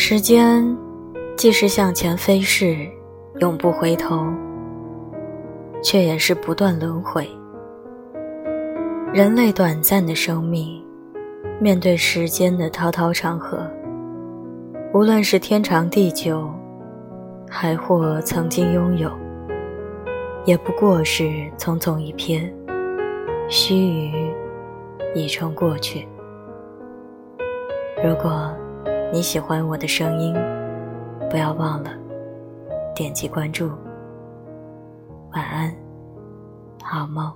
时间既是向前飞逝，永不回头，却也是不断轮回。人类短暂的生命，面对时间的滔滔长河，无论是天长地久，还或曾经拥有，也不过是匆匆一瞥，须臾已成过去。如果你喜欢我的声音，不要忘了点击关注。晚安，好梦。